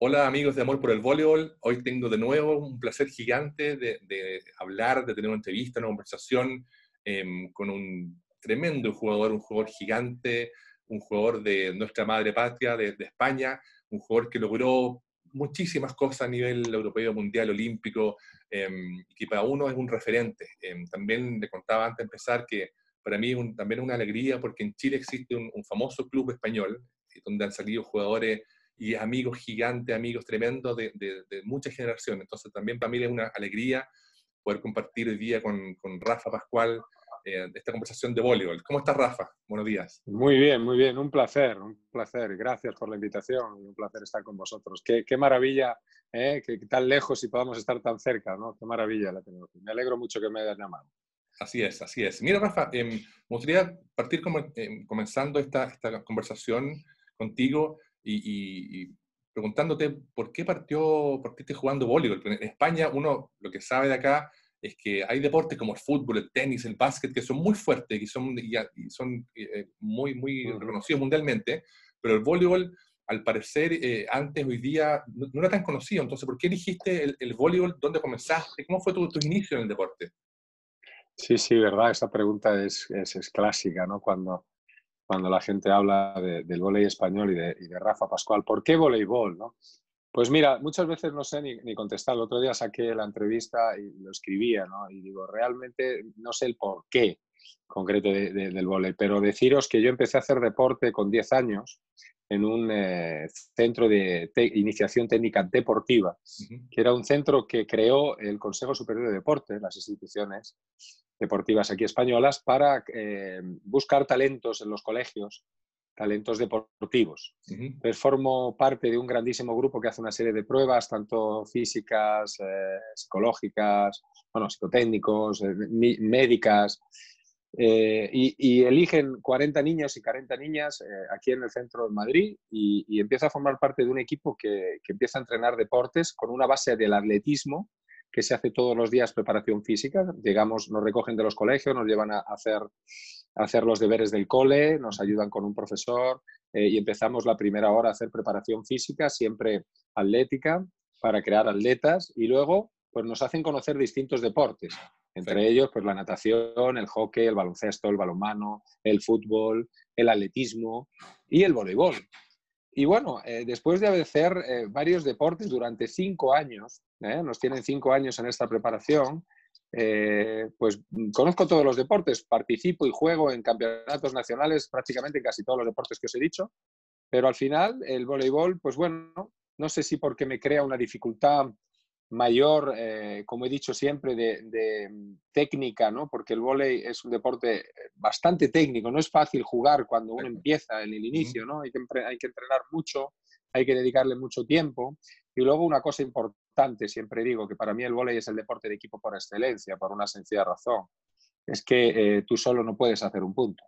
Hola amigos de Amor por el Voleibol. Hoy tengo de nuevo un placer gigante de, hablar, de tener una entrevista, una conversación em, con un tremendo jugador, un jugador gigante, un jugador de nuestra madre patria, de, España, un jugador que logró muchísimas cosas a nivel europeo, mundial, olímpico, em, que para uno es un referente. Em, también le contaba antes de empezar que para mí es también una alegría porque en Chile existe un, un famoso club español donde han salido jugadores y amigos gigantes, amigos tremendos de, de, muchas generaciones. Entonces también para mí es una alegría poder compartir hoy día con, con Rafa Pascual eh, esta conversación de voleibol. ¿Cómo estás, Rafa? Buenos días. Muy bien, muy bien. Un placer, un placer. Gracias por la invitación un placer estar con vosotros. Qué, qué maravilla ¿eh? que tan lejos y podamos estar tan cerca, ¿no? Qué maravilla la tecnología. Me alegro mucho que me hayas llamado. Así es, así es. Mira, Rafa, eh, me gustaría partir como, em, comenzando esta, esta conversación contigo y, preguntándote por qué partió, por qué estás jugando voleibol. En España, uno lo que sabe de acá es que hay deportes como el fútbol, el tenis, el básquet, que son muy fuertes y son, y son eh, muy, muy reconocidos mundialmente, pero el voleibol, al parecer, eh, antes, hoy día, no, era tan conocido. Entonces, ¿por qué elegiste el, el voleibol? ¿Dónde comenzaste? ¿Cómo fue tu, tu, inicio en el deporte? Sí, sí, verdad. Esa pregunta es, es, es clásica, ¿no? Cuando, cuando la gente habla del voleibol español y de, Rafa Pascual. ¿Por qué voleibol? No? Pues mira, muchas veces no sé ni, contestar. El otro día saqué la entrevista y lo escribía, ¿no? Y digo, realmente no sé el por qué concreto del voleibol, pero deciros que yo empecé a hacer deporte con 10 años en un eh, centro de iniciación técnica deportiva, que era un centro que creó el Consejo Superior de Deporte, las instituciones, deportivas aquí españolas para eh, buscar talentos en los colegios, talentos deportivos. Entonces formo parte de un grandísimo grupo que hace una serie de pruebas, tanto físicas, eh, psicológicas, bueno, psicotécnicos, eh, médicas, y, eligen 40 niños y 40 niñas aquí en el centro de Madrid y, y, empiezo a formar parte de un equipo que, que empieza a entrenar deportes con una base del atletismo que se hace todos los días preparación física. Llegamos, nos recogen de los colegios, nos llevan a hacer, hacer los deberes del cole, nos ayudan con un profesor eh, y empezamos la primera hora a hacer preparación física, siempre atlética, para crear atletas y luego pues nos hacen conocer distintos deportes, entre ellos pues la natación, el hockey, el baloncesto, el balonmano, el fútbol, el atletismo y el voleibol. Y bueno, eh, después de hacer eh, varios deportes durante cinco años, ¿eh? nos tienen cinco años en esta preparación, pues mm, conozco todos los deportes, participo y juego en campeonatos nacionales prácticamente en casi todos los deportes que os he dicho, pero al final el voleibol, pues bueno, no sé si porque me crea una dificultad mayor, eh, como he dicho siempre, de, técnica, ¿no? porque el vóley es un deporte bastante técnico, no es fácil jugar cuando uno empieza en el inicio, ¿no? hay, que, hay que entrenar mucho, hay que dedicarle mucho tiempo. Y luego una cosa importante, siempre digo que para mí el vóley es el deporte de equipo por excelencia, por una sencilla razón, es que eh, tú solo no puedes hacer un punto.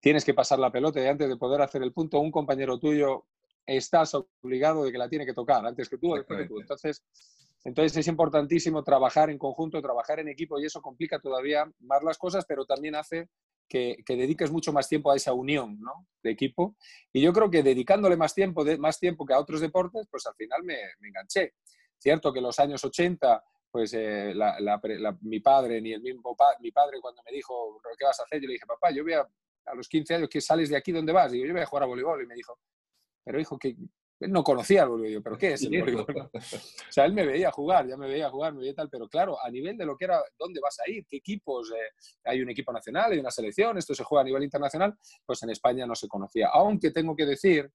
Tienes que pasar la pelota y antes de poder hacer el punto, un compañero tuyo estás obligado de que la tiene que tocar antes que tú o después que tú. Entonces, entonces es importantísimo trabajar en conjunto, trabajar en equipo y eso complica todavía más las cosas, pero también hace que, dediques mucho más tiempo a esa unión ¿no? de equipo. Y yo creo que dedicándole más tiempo, de, más tiempo que a otros deportes, pues al final me, enganché. Cierto que en los años 80 pues eh, mi padre, ni el mismo mi padre cuando me dijo, ¿qué vas a hacer? Yo le dije, papá, yo voy a, a los 15 años, que sales de aquí? ¿Dónde vas? Digo, yo voy a jugar a voleibol. Y me dijo, pero hijo, que él no conocía el voleibol, pero ¿qué es el voleibol? o sea, él me veía jugar, ya me veía jugar, me veía tal, pero claro, a nivel de lo que era, ¿dónde vas a ir? ¿Qué equipos? Eh, hay un equipo nacional, hay una selección, esto se juega a nivel internacional, pues en España no se conocía. Aunque tengo que decir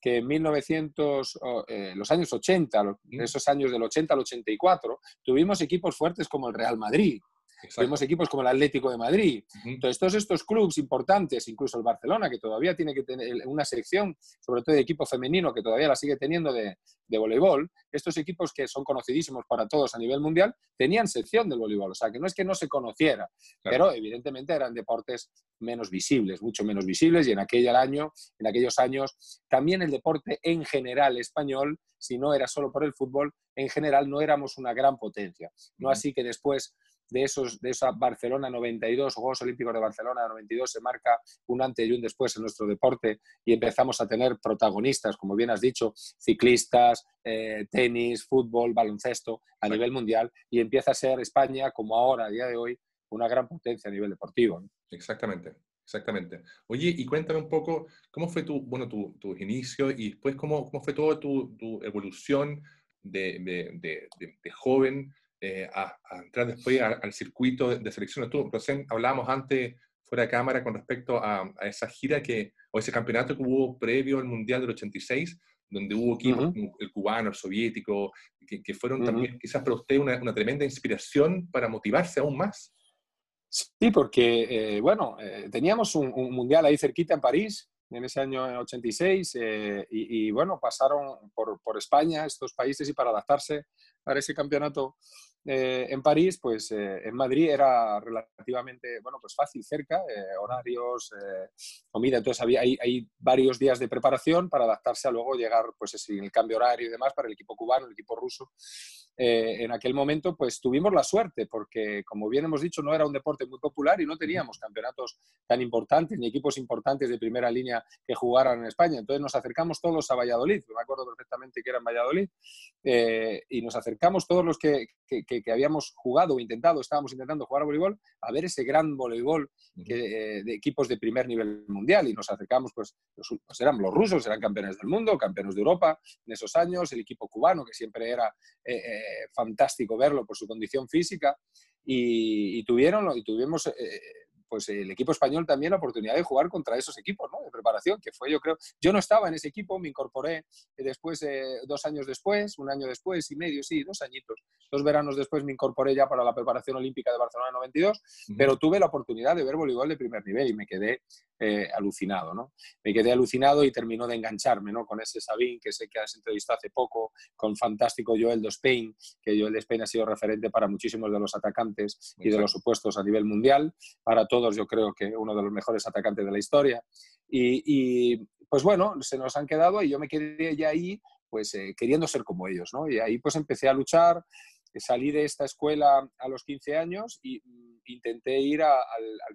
que en 1900, eh, los años 80, esos años del 80 al 84, tuvimos equipos fuertes como el Real Madrid, Exacto. equipos como el Atlético de Madrid. Entonces, todos estos clubes importantes, incluso el Barcelona, que todavía tiene que tener una sección, sobre todo de equipo femenino, que todavía la sigue teniendo de, de voleibol, estos equipos que son conocidísimos para todos a nivel mundial, tenían sección del voleibol. O sea, que no es que no se conociera, pero evidentemente eran deportes menos visibles, mucho menos visibles, y en aquel año, en aquellos años, también el deporte en general español, si no era solo por el fútbol, en general no éramos una gran potencia. No así que después de, esos, de esa Barcelona 92, Juegos Olímpicos de Barcelona 92, se marca un antes y un después en nuestro deporte y empezamos a tener protagonistas, como bien has dicho, ciclistas, eh, tenis, fútbol, baloncesto a nivel mundial y empieza a ser España, como ahora, a día de hoy, una gran potencia a nivel deportivo. Exactamente. Exactamente. Oye, y cuéntame un poco cómo fue tu, bueno, tu, tu inicio y después cómo, cómo fue toda tu, tu evolución de, de, de, joven eh, a, entrar después al circuito de, selecciones. Tú, recién hablábamos antes fuera de cámara con respecto a, a, esa gira que, o ese campeonato que hubo previo al Mundial del 86, donde hubo equipos el cubano, el soviético, que, que fueron también quizás para usted una, una tremenda inspiración para motivarse aún más. Sí, porque, eh, bueno, eh, teníamos un, mundial ahí cerquita en París, en ese año 86, eh, y, bueno, pasaron por, por, España estos países y para adaptarse a ese campeonato eh, en París, pues eh, en Madrid era relativamente, bueno, pues fácil, cerca, eh, horarios, comida, entonces había, hay, hay, varios días de preparación para adaptarse a luego llegar, pues en el cambio horario y demás para el equipo cubano, el equipo ruso. en aquel momento, pues tuvimos la suerte, porque como bien hemos dicho, no era un deporte muy popular y no teníamos campeonatos tan importantes ni equipos importantes de primera línea que jugaran en España. Entonces nos acercamos todos a Valladolid, me acuerdo perfectamente que era en Valladolid, y nos acercamos todos los que, que que, habíamos jugado o intentado, estábamos intentando jugar a voleibol, a ver ese gran voleibol eh, de equipos de primer nivel mundial. Y nos acercamos, pues, los, pues eran los rusos, eran campeones del mundo, campeones de Europa en esos años, el equipo cubano, que siempre era eh, eh, fantástico verlo por su condición física, y, tuvieron, y tuvimos pues el equipo español también la oportunidad de jugar contra esos equipos, ¿no? De preparación, que fue yo creo, yo no estaba en ese equipo, me incorporé después, dos años después, un año después y medio, sí, dos añitos, dos veranos después me incorporé ya para la preparación olímpica de Barcelona 92, pero tuve la oportunidad de ver voleibol de primer nivel y me quedé eh, alucinado, ¿no? Me quedé alucinado y terminó de engancharme, ¿no? Con ese Sabín que sé que has entrevistado hace poco, con fantástico Joel Spain, que Joel Spain ha sido referente para muchísimos de los atacantes y de los supuestos a nivel mundial, para todos yo creo que uno de los mejores atacantes de la historia. Y, pues bueno, se nos han quedado y yo me quedé ya ahí pues eh, queriendo ser como ellos, ¿no? Y ahí pues empecé a luchar, salí de esta escuela a los 15 años y mm, intenté ir al,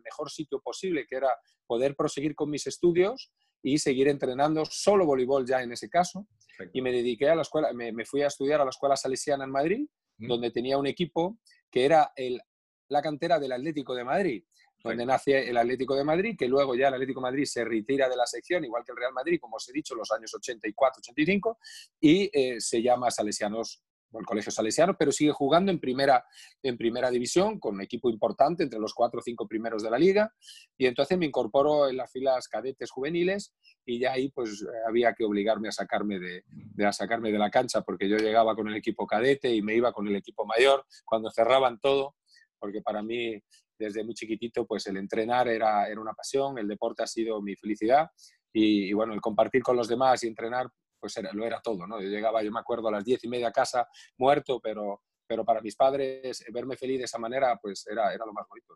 mejor sitio posible, que era poder proseguir con mis estudios y seguir entrenando solo voleibol ya en ese caso. Y me dediqué a la escuela, me, fui a estudiar a la Escuela Salesiana en Madrid, donde tenía un equipo que era el, la cantera del Atlético de Madrid donde nace el Atlético de Madrid, que luego ya el Atlético de Madrid se retira de la sección, igual que el Real Madrid, como os he dicho, los años 84-85, y eh, se llama Salesianos el Colegio Salesiano, pero sigue jugando en primera, en primera división con un equipo importante entre los cuatro o cinco primeros de la liga. Y entonces me incorporo en las filas cadetes juveniles y ya ahí pues había que obligarme a sacarme de, a sacarme de la cancha porque yo llegaba con el equipo cadete y me iba con el equipo mayor cuando cerraban todo, porque para mí desde muy chiquitito, pues el entrenar era, era una pasión, el deporte ha sido mi felicidad y, bueno, el compartir con los demás y entrenar, pues era, lo era todo, ¿no? Yo llegaba, yo me acuerdo, a las diez y media a casa muerto, pero, pero para mis padres verme feliz de esa manera, pues era, era lo más bonito.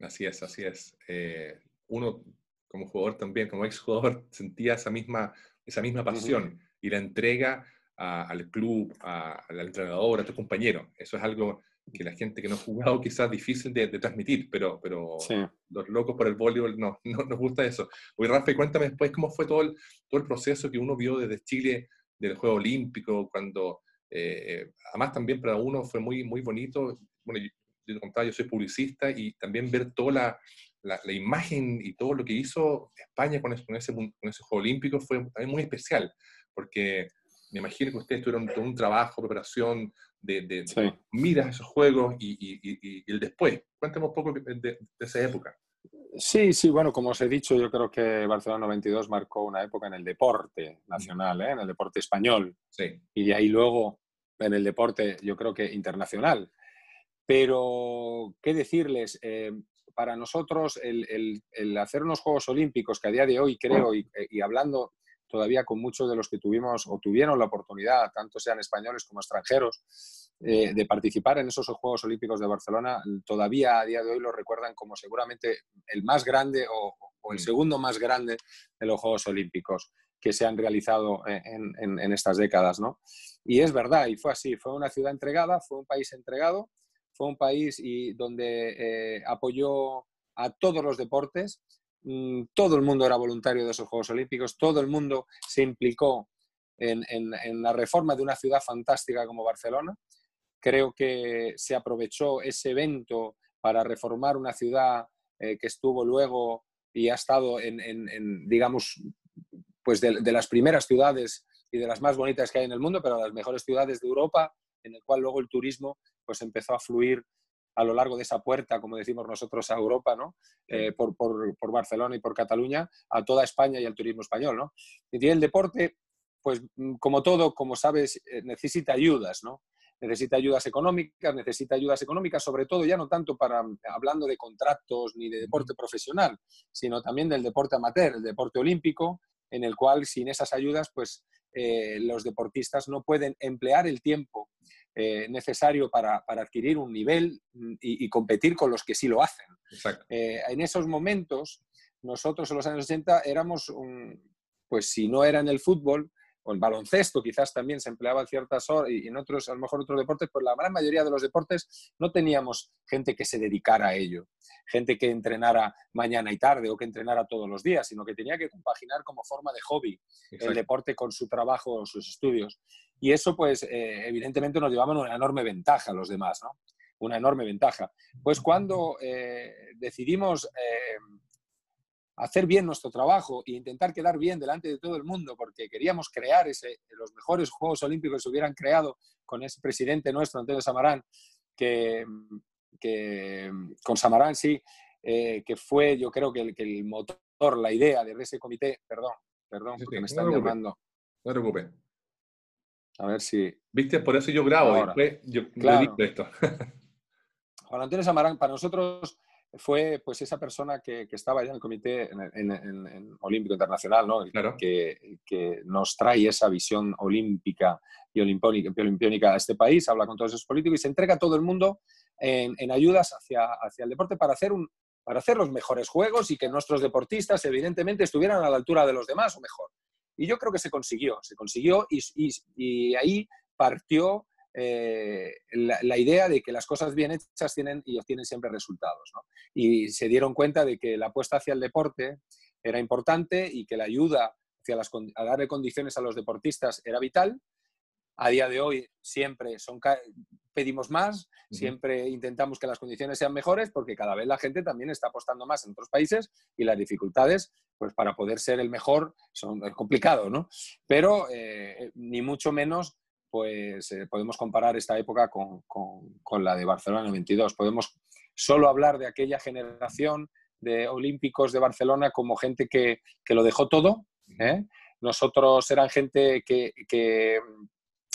Así es, así es. Eh, uno como jugador también, como exjugador, sentía esa misma, esa misma pasión y la entrega al club, al entrenador, a tu compañero. Eso es algo que la gente que no ha jugado quizás difícil de, transmitir, pero, pero los locos por el voleibol no, no nos gusta eso. Oye, Rafa, cuéntame después cómo fue todo el, todo el proceso que uno vio desde Chile del Juego Olímpico, cuando, eh, además también para uno fue muy, muy bonito, bueno, yo, te contaba, yo soy publicista y también ver toda la, la, la, imagen y todo lo que hizo España con ese, con ese, con ese Juego Olímpico fue también muy especial, porque me imagino que ustedes tuvieron todo un trabajo, preparación, de, de miras esos juegos y, y, y, el después. Cuéntame un poco de, esa época. Sí, sí, bueno, como os he dicho, yo creo que Barcelona 92 marcó una época en el deporte nacional, ¿eh? en el deporte español. Sí. Y de ahí luego en el deporte, yo creo que internacional. Pero, ¿qué decirles? Eh, para nosotros, el, el, el, hacer unos Juegos Olímpicos, que a día de hoy creo, y, y hablando todavía con muchos de los que tuvimos o tuvieron la oportunidad, tanto sean españoles como extranjeros, eh, de participar en esos Juegos Olímpicos de Barcelona, todavía a día de hoy lo recuerdan como seguramente el más grande o, el mm. segundo más grande de los Juegos Olímpicos que se han realizado en, en estas décadas. ¿no? Y es verdad, y fue así, fue una ciudad entregada, fue un país entregado, fue un país y donde eh, apoyó a todos los deportes. Mm, todo el mundo era voluntario de esos Juegos Olímpicos, todo el mundo se implicó en, la reforma de una ciudad fantástica como Barcelona. Creo que se aprovechó ese evento para reformar una ciudad eh, que estuvo luego y ha estado en, digamos, pues de, de, las primeras ciudades y de las más bonitas que hay en el mundo, pero las mejores ciudades de Europa, en el cual luego el turismo pues empezó a fluir a lo largo de esa puerta, como decimos nosotros, a Europa, ¿no? Eh, por, Barcelona y por Cataluña, a toda España y al turismo español. ¿no? Y el deporte, pues mm, como todo, como sabes, eh, necesita ayudas, ¿no? necesita ayudas económicas, necesita ayudas económicas, sobre todo ya no tanto para hablando de contratos ni de deporte profesional, sino también del deporte amateur, el deporte olímpico, en el cual sin esas ayudas, pues eh, los deportistas no pueden emplear el tiempo eh, necesario para, adquirir un nivel mm, y, competir con los que sí lo hacen. Eh, en esos momentos, nosotros en los años 80 éramos, pues si no era en el fútbol, o el baloncesto quizás también se empleaba en ciertas horas y en otros, a lo mejor otros deportes, pues la gran mayoría de los deportes no teníamos gente que se dedicara a ello, gente que entrenara mañana y tarde o que entrenara todos los días, sino que tenía que compaginar como forma de hobby el deporte con su trabajo o sus estudios. Y eso, pues, eh, evidentemente nos llevaba una enorme ventaja a los demás, ¿no? Una enorme ventaja. Pues cuando eh, decidimos... Eh, hacer bien nuestro trabajo e intentar quedar bien delante de todo el mundo, porque queríamos crear ese, los mejores Juegos Olímpicos que se hubieran creado con ese presidente nuestro, Antonio Samarán, que, que con Samarán sí, eh, que fue yo creo que el, que el, motor, la idea de ese comité, perdón, perdón, porque me están llamando. No te preocupes. A ver si... Viste, por eso yo grabo, Ahora, después yo claro. esto. Juan Antonio Samarán, para nosotros fue pues esa persona que, estaba ya en el Comité en, Olímpico Internacional, ¿no? que, que, nos trae esa visión olímpica y olimpiónica a este país, habla con todos esos políticos y se entrega a todo el mundo en, ayudas hacia, hacia el deporte para hacer, un, para hacer los mejores juegos y que nuestros deportistas evidentemente estuvieran a la altura de los demás o mejor. Y yo creo que se consiguió, se consiguió y, y, y ahí partió eh, la, idea de que las cosas bien hechas tienen y obtienen siempre resultados. Y se dieron cuenta de que la apuesta hacia el deporte era importante y que la ayuda hacia las, a darle condiciones a los deportistas era vital. A día de hoy siempre son, pedimos más, siempre intentamos que las condiciones sean mejores porque cada vez la gente también está apostando más en otros países y las dificultades pues para poder ser el mejor son complicados, ¿no? Pero eh, ni mucho menos pues eh, podemos comparar esta época con, con, la de Barcelona 92. Podemos solo hablar de aquella generación de olímpicos de Barcelona como gente que, que lo dejó todo. ¿eh? Nosotros eran gente que, que,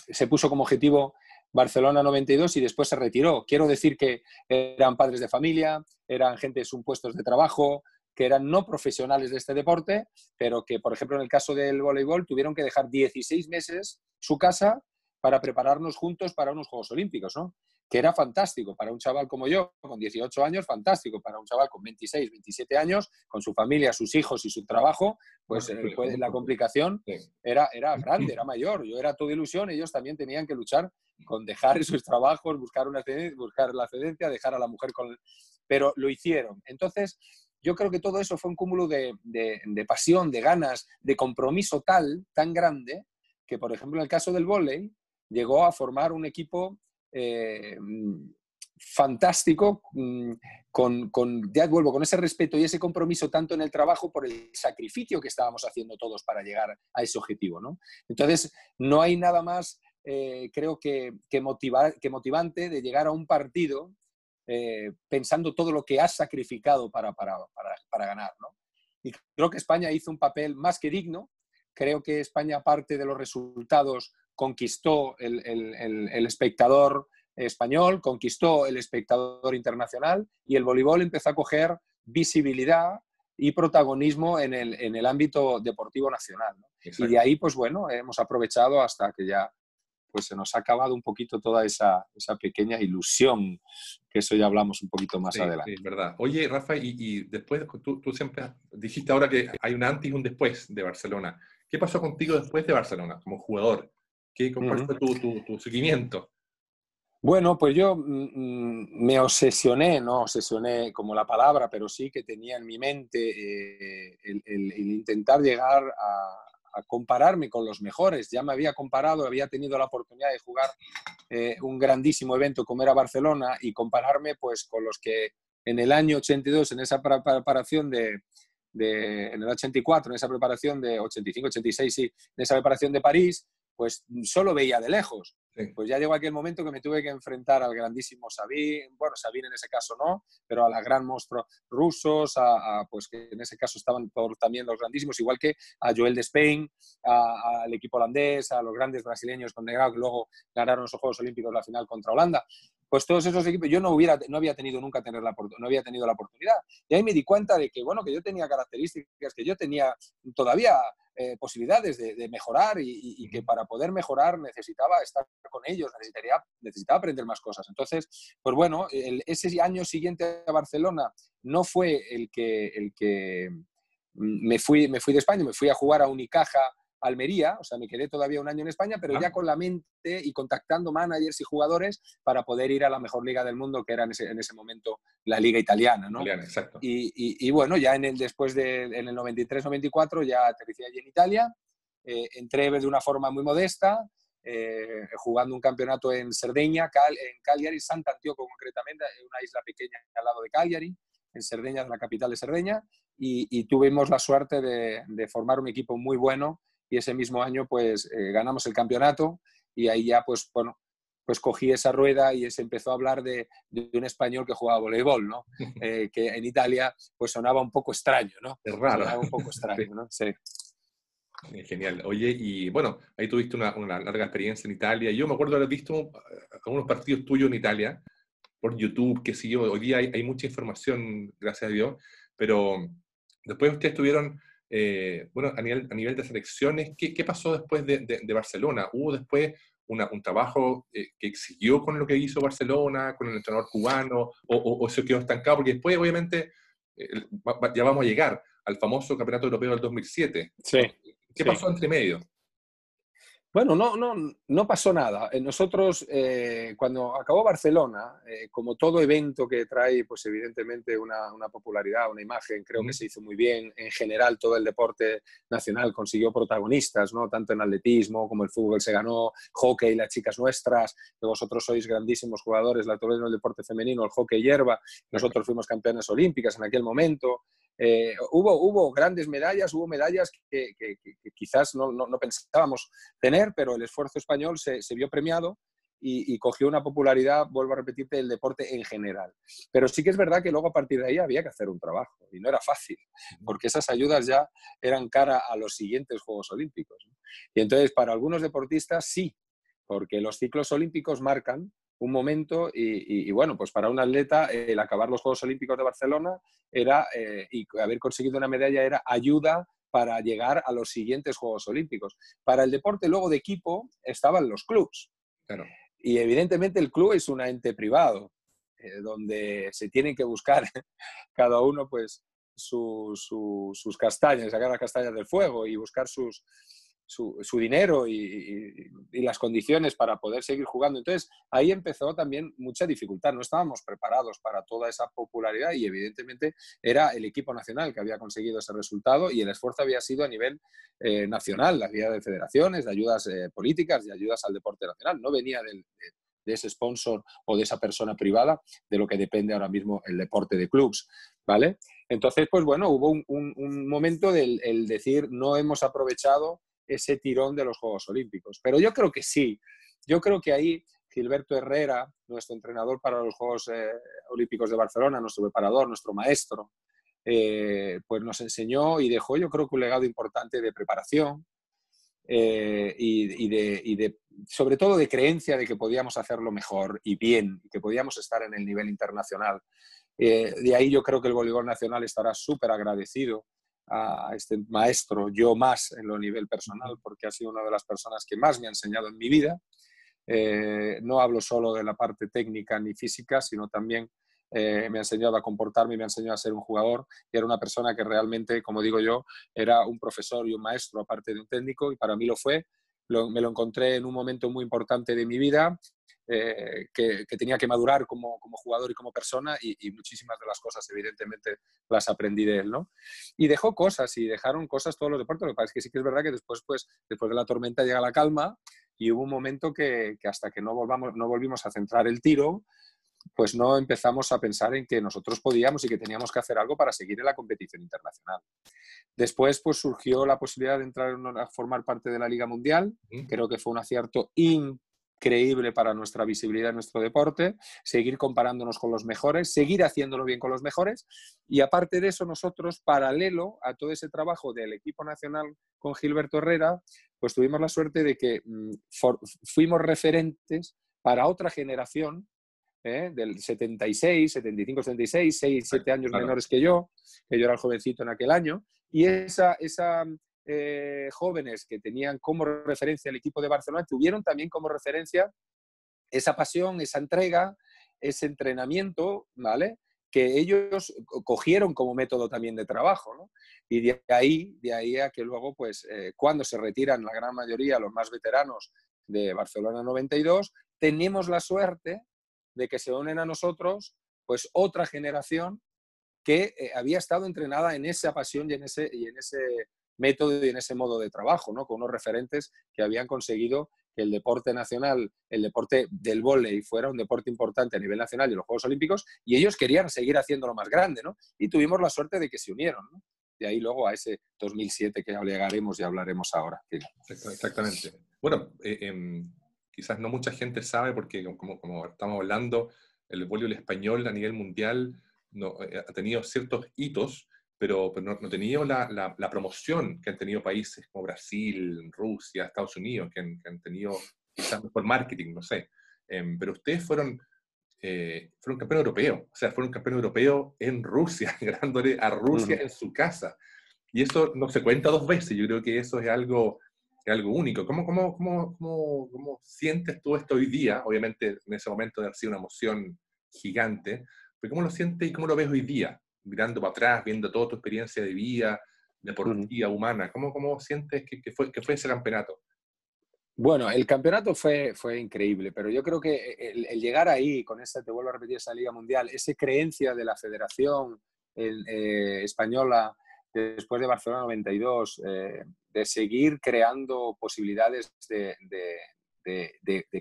se puso como objetivo Barcelona 92 y después se retiró. Quiero decir que eran padres de familia, eran gente sus puestos de trabajo, que eran no profesionales de este deporte, pero que, por ejemplo, en el caso del voleibol, tuvieron que dejar 16 meses su casa para prepararnos juntos para unos Juegos Olímpicos, ¿no? Que era fantástico para un chaval como yo, con 18 años, fantástico para un chaval con 26, 27 años, con su familia, sus hijos y su trabajo, pues, eh, la complicación era, era grande, era mayor. Yo era toda ilusión, ellos también tenían que luchar con dejar sus trabajos, buscar, una, buscar la cedencia, dejar a la mujer con... Pero lo hicieron. Entonces, yo creo que todo eso fue un cúmulo de, de, pasión, de ganas, de compromiso tal, tan grande, que por ejemplo en el caso del vóley, llegó a formar un equipo eh, fantástico, mm, con, con, ya vuelvo, con ese respeto y ese compromiso tanto en el trabajo por el sacrificio que estábamos haciendo todos para llegar a ese objetivo. ¿no? Entonces, no hay nada más, eh, creo que, que, que, motivante de llegar a un partido eh, pensando todo lo que has sacrificado para, para, para, ganar. ¿no? Y creo que España hizo un papel más que digno. Creo que España, parte de los resultados, conquistó el, espectador español, conquistó el espectador internacional y el voleibol empezó a coger visibilidad y protagonismo en el, ámbito deportivo nacional. Y de ahí, pues bueno, hemos aprovechado hasta que ya pues se nos ha acabado un poquito toda esa, pequeña ilusión, que eso ya hablamos un poquito más adelante. Sí, es verdad. Oye, Rafa, y, después tú, tú, siempre dijiste ahora que hay un antes y un después de Barcelona. ¿Qué pasó contigo después de Barcelona como jugador? ¿Qué, ¿Cuál fue tu, seguimiento? Bueno, pues yo mm, mm, me obsesioné, no obsesioné como la palabra, pero sí que tenía en mi mente eh, el, intentar llegar a, compararme con los mejores. Ya me había comparado, había tenido la oportunidad de jugar eh, un grandísimo evento como era Barcelona y compararme pues con los que en el año 82, en esa preparación de, de, en el 84, en esa preparación de 85, 86, sí, en esa preparación de París, pues solo veía de lejos. Pues ya llegó aquel momento que me tuve que enfrentar al grandísimo Sabine, bueno, Sabine en ese caso no, pero a la gran monstruo rusos, a, pues que en ese caso estaban por, también los grandísimos, igual que a Joel de Spain, al equipo holandés, a los grandes brasileños con Negado, que luego ganaron los Juegos Olímpicos la final contra Holanda. Pues todos esos equipos, yo no, hubiera, no había tenido nunca tener la, no había tenido la oportunidad. Y ahí me di cuenta de que, bueno, que yo tenía características, que yo tenía todavía eh, posibilidades de, mejorar y, que para poder mejorar necesitaba estar con ellos, necesitaría, necesitaba aprender más cosas. Entonces, pues bueno, ese año siguiente a Barcelona no fue el que, el que mm, me, fui, me fui de España, me fui a jugar a Unicaja Almería, o sea, me quedé todavía un año en España, pero ya con la mente y contactando managers y jugadores para poder ir a la mejor liga del mundo, que era en ese, momento la liga italiana, ¿no? exacto. Y, bueno, ya en el, después de, en el 93-94 ya aterricé allí en Italia, eh, entré de una forma muy modesta, eh, jugando un campeonato en Cerdeña, en Cagliari, Sant'Antioco concretamente, una isla pequeña al lado de Cagliari, en Cerdeña, la capital de Cerdeña, y, tuvimos la suerte de, de, formar un equipo muy bueno y ese mismo año pues eh, ganamos el campeonato y ahí ya pues bueno, pues cogí esa rueda y se empezó a hablar de, un español que jugaba voleibol, ¿no? Eh, que en Italia pues sonaba un poco extraño, ¿no? Es raro. Sonaba un poco extraño, ¿no? Sí. Genial. Oye, y bueno, ahí tuviste una, una, larga experiencia en Italia. Yo me acuerdo haber visto eh, algunos partidos tuyos en Italia por YouTube, que sí, hoy día hay, hay mucha información, gracias a Dios, pero después ustedes tuvieron eh, bueno, a nivel, a nivel de selecciones, ¿qué, qué pasó después de, de, Barcelona? ¿Hubo después una, un trabajo eh, que siguió con lo que hizo Barcelona, con el entrenador cubano, o, o, se quedó estancado? Porque después, obviamente, eh, ya vamos a llegar al famoso Campeonato Europeo del 2007. Sí. ¿Qué pasó entre medio? Bueno, no, no, no pasó nada. Eh, nosotros, eh, cuando acabó Barcelona, eh, como todo evento que trae, pues evidentemente una, popularidad, una imagen, creo que se hizo muy bien. En general, todo el deporte nacional consiguió protagonistas, ¿no? Tanto en atletismo como el fútbol se ganó, hockey, las chicas nuestras, que vosotros sois grandísimos jugadores, la actualidad del deporte femenino, el hockey hierba, nosotros fuimos campeones olímpicas en aquel momento. Eh, hubo, hubo grandes medallas, hubo medallas que, quizás no, pensábamos tener, pero el esfuerzo español se, vio premiado y, cogió una popularidad, vuelvo a repetirte, el deporte en general. Pero sí que es verdad que luego a partir de ahí había que hacer un trabajo y no era fácil, porque esas ayudas ya eran cara a los siguientes Juegos Olímpicos. Y entonces para algunos deportistas sí, porque los ciclos olímpicos marcan un momento y, bueno, pues para un atleta el acabar los Juegos Olímpicos de Barcelona era, eh, y haber conseguido una medalla era ayuda para llegar a los siguientes Juegos Olímpicos. Para el deporte luego de equipo estaban los clubs. Y evidentemente el club es un ente privado, eh, donde se tienen que buscar cada uno pues sus castañas, sacar las castañas del fuego y buscar sus, su, dinero y, las condiciones para poder seguir jugando. Entonces, ahí empezó también mucha dificultad. No estábamos preparados para toda esa popularidad y evidentemente era el equipo nacional que había conseguido ese resultado y el esfuerzo había sido a nivel eh, nacional, la vía de federaciones, de ayudas eh, políticas, de ayudas al deporte nacional. No venía de, ese sponsor o de esa persona privada, de lo que depende ahora mismo el deporte de clubs. ¿Vale? Entonces, pues bueno, hubo un, momento del el decir no hemos aprovechado ese tirón de los Juegos Olímpicos. Pero yo creo que sí. Yo creo que ahí Gilberto Herrera, nuestro entrenador para los Juegos eh, Olímpicos de Barcelona, nuestro preparador, nuestro maestro, eh, pues nos enseñó y dejó yo creo que un legado importante de preparación eh, y, de, sobre todo de creencia de que podíamos hacerlo mejor y bien, y que podíamos estar en el nivel internacional. de ahí yo creo que el voleibol nacional estará súper agradecido a este maestro, yo más en lo nivel personal, porque ha sido una de las personas que más me ha enseñado en mi vida. Eh, no hablo solo de la parte técnica ni física, sino también eh, me ha enseñado a comportarme, me ha enseñado a ser un jugador y era una persona que realmente, como digo yo, era un profesor y un maestro aparte de un técnico y para mí lo fue. me lo encontré en un momento muy importante de mi vida eh, que, tenía que madurar como, jugador y como persona y, muchísimas de las cosas, evidentemente, las aprendí de él, ¿no? Y dejó cosas y dejaron cosas todos los deportes, lo que pasa es que sí que es verdad que después, pues, después de la tormenta llega la calma y hubo un momento que, hasta que no, volvamos, no volvimos a centrar el tiro, pues no empezamos a pensar en que nosotros podíamos y que teníamos que hacer algo para seguir en la competición internacional. Después, pues surgió la posibilidad de entrar a formar parte de la Liga Mundial. Creo que fue un acierto increíble para nuestra visibilidad en nuestro deporte, seguir comparándonos con los mejores, seguir haciéndolo bien con los mejores. Y aparte de eso, nosotros, paralelo a todo ese trabajo del equipo nacional con Gilberto Herrera, pues tuvimos la suerte de que mm, fuimos referentes para otra generación ¿eh? del 76, 75, 76, 6, 7 años menores que yo, que yo era el jovencito en aquel año, y esa, esa eh, jóvenes que tenían como referencia el equipo de Barcelona tuvieron también como referencia esa pasión, esa entrega, ese entrenamiento, ¿vale? que ellos cogieron como método también de trabajo, ¿no? Y de ahí, de ahí a que luego, pues, eh, cuando se retiran la gran mayoría, los más veteranos de Barcelona 92, tenemos la suerte de que se unen a nosotros pues otra generación que eh, había estado entrenada en esa pasión y en ese, y en ese método y en ese modo de trabajo, ¿no? con unos referentes que habían conseguido que el deporte nacional, el deporte del vóley fuera un deporte importante a nivel nacional y los Juegos Olímpicos, y ellos querían seguir haciéndolo más grande, ¿no? Y tuvimos la suerte de que se unieron, ¿no? De ahí luego a ese 2007 que llegaremos y hablaremos ahora. Exactamente. Bueno, eh, em, quizás no mucha gente sabe, porque como, como estamos hablando, el voleibol español a nivel mundial no, eh, ha tenido ciertos hitos, pero, no, no, ha tenido la, la, promoción que han tenido países como Brasil, Rusia, Estados Unidos, que han, tenido quizás mejor marketing, no sé. Em, pero ustedes fueron, eh, fueron campeón europeo, o sea, fueron campeón europeo en Rusia, ganándole a Rusia en su casa. Y eso no se cuenta dos veces, yo creo que eso es algo es algo único. ¿Cómo, cómo, cómo, cómo, cómo sientes tú esto hoy día? Obviamente en ese momento haber sido una emoción gigante, pero ¿cómo lo sientes y cómo lo ves hoy día? Mirando para atrás, viendo toda tu experiencia de vida, deportiva, humana, ¿cómo, cómo sientes que, que, fue, que fue ese campeonato? Bueno, el campeonato fue, fue increíble, pero yo creo que el, llegar ahí con esta, te vuelvo a repetir, esa Liga Mundial, esa creencia de la Federación eh, Española después de Barcelona 92, eh, de seguir creando posibilidades de,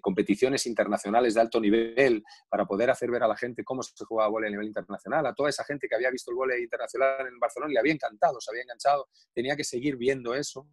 competiciones internacionales de alto nivel para poder hacer ver a la gente cómo se juega vóley a nivel internacional, a toda esa gente que había visto el vóley internacional en Barcelona le había encantado, se había enganchado, tenía que seguir viendo eso.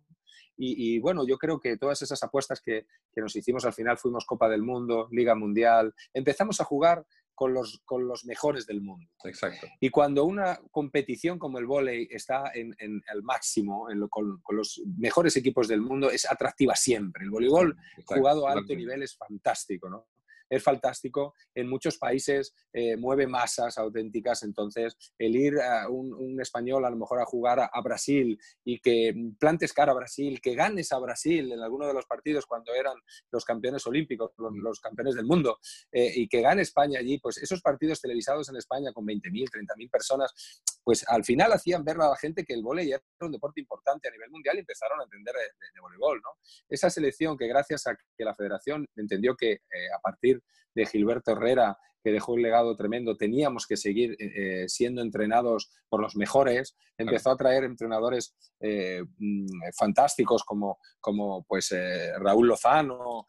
Y, bueno, yo creo que todas esas apuestas que, que, nos hicimos al final, fuimos Copa del Mundo, Liga Mundial, empezamos a jugar con los, con los mejores del mundo. Exacto. Y cuando una competición como el vóley está en, en el máximo, en con, con, los mejores equipos del mundo, es atractiva siempre. El voleibol jugado a alto nivel es fantástico, ¿no? Es fantástico. En muchos países eh, mueve masas auténticas, entonces el ir a un, español a lo mejor a jugar a, Brasil y que plantes cara a Brasil, que ganes a Brasil en alguno de los partidos cuando eran los campeones olímpicos, los, campeones del mundo, eh, y que gane España allí, pues esos partidos televisados en España con 20.000, 30.000 personas, pues al final hacían ver a la gente que el vóley era un deporte importante a nivel mundial y empezaron a entender de, voleibol. ¿no? Esa selección que gracias a que la federación entendió que eh, a partir de Gilberto Herrera, que dejó un legado tremendo, teníamos que seguir eh, eh, siendo entrenados por los mejores, empezó a traer entrenadores eh, mm, fantásticos como, como pues, Raúl Lozano,